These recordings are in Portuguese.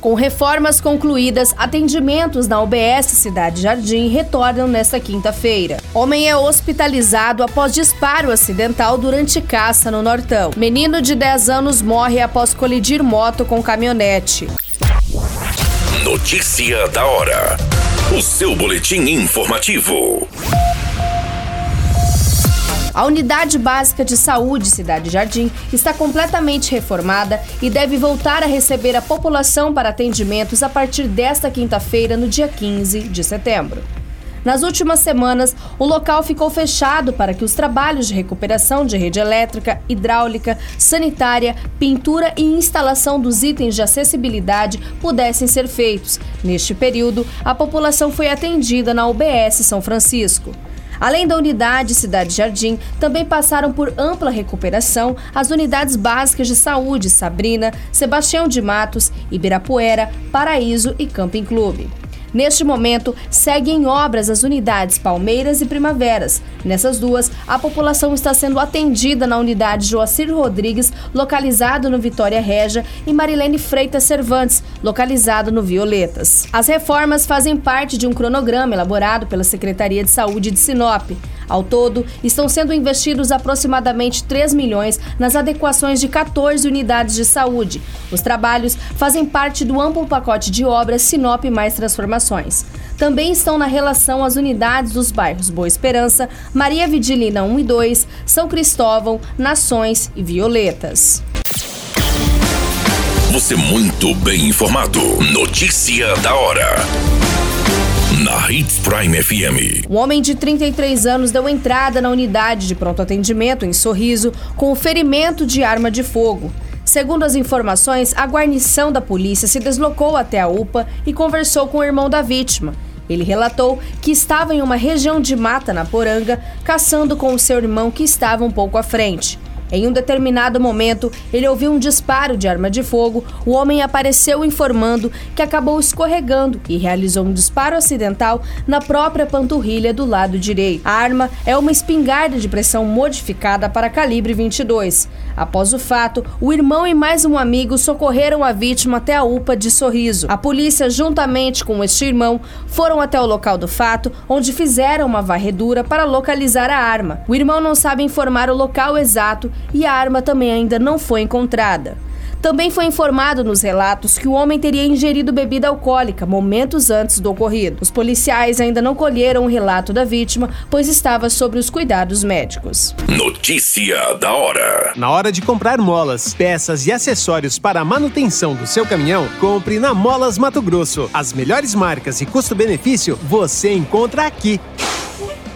Com reformas concluídas, atendimentos na UBS Cidade Jardim retornam nesta quinta-feira. Homem é hospitalizado após disparo acidental durante caça no Nortão. Menino de 10 anos morre após colidir moto com caminhonete. Notícia da hora. O seu boletim informativo. A Unidade Básica de Saúde Cidade Jardim está completamente reformada e deve voltar a receber a população para atendimentos a partir desta quinta-feira, no dia 15 de setembro. Nas últimas semanas, o local ficou fechado para que os trabalhos de recuperação de rede elétrica, hidráulica, sanitária, pintura e instalação dos itens de acessibilidade pudessem ser feitos. Neste período, a população foi atendida na UBS São Francisco. Além da unidade Cidade Jardim, também passaram por ampla recuperação as unidades básicas de saúde Sabrina, Sebastião de Matos, Ibirapuera, Paraíso e Camping Clube. Neste momento, seguem obras as unidades Palmeiras e Primaveras. Nessas duas, a população está sendo atendida na unidade Joacir Rodrigues, localizado no Vitória Regia, e Marilene Freitas Cervantes, localizado no Violetas. As reformas fazem parte de um cronograma elaborado pela Secretaria de Saúde de Sinop. Ao todo, estão sendo investidos aproximadamente 3 milhões nas adequações de 14 unidades de saúde. Os trabalhos fazem parte do amplo pacote de obras Sinop Mais Transformações. Também estão na relação as unidades dos bairros Boa Esperança, Maria Vidilina 1 e 2, São Cristóvão, Nações e Violetas. Você muito bem informado. Notícia da hora na Hits Prime FM. Um homem de 33 anos deu entrada na unidade de pronto atendimento em Sorriso com o ferimento de arma de fogo. Segundo as informações, a guarnição da polícia se deslocou até a UPA e conversou com o irmão da vítima. Ele relatou que estava em uma região de mata na Poranga, caçando com o seu irmão que estava um pouco à frente. Em um determinado momento, ele ouviu um disparo de arma de fogo. O homem apareceu informando que acabou escorregando e realizou um disparo acidental na própria panturrilha do lado direito. A arma é uma espingarda de pressão modificada para calibre 22. Após o fato, o irmão e mais um amigo socorreram a vítima até a UPA de Sorriso. A polícia, juntamente com este irmão, foram até o local do fato, onde fizeram uma varredura para localizar a arma. O irmão não sabe informar o local exato e a arma também ainda não foi encontrada. Também foi informado nos relatos que o homem teria ingerido bebida alcoólica momentos antes do ocorrido. Os policiais ainda não colheram o relato da vítima, pois estava sob os cuidados médicos. Notícia da hora: Na hora de comprar molas, peças e acessórios para a manutenção do seu caminhão, compre na Molas Mato Grosso. As melhores marcas e custo-benefício você encontra aqui.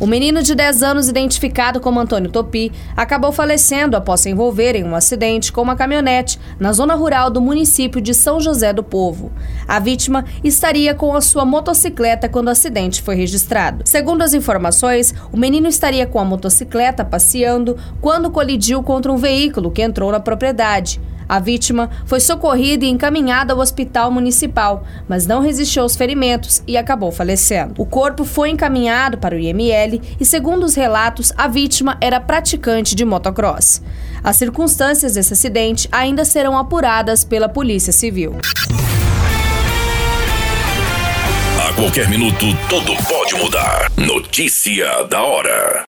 O menino de 10 anos, identificado como Antônio Topi, acabou falecendo após se envolver em um acidente com uma caminhonete na zona rural do município de São José do Povo. A vítima estaria com a sua motocicleta quando o acidente foi registrado. Segundo as informações, o menino estaria com a motocicleta passeando quando colidiu contra um veículo que entrou na propriedade. A vítima foi socorrida e encaminhada ao hospital municipal, mas não resistiu aos ferimentos e acabou falecendo. O corpo foi encaminhado para o IML e, segundo os relatos, a vítima era praticante de motocross. As circunstâncias desse acidente ainda serão apuradas pela Polícia Civil. A qualquer minuto, tudo pode mudar. Notícia da hora.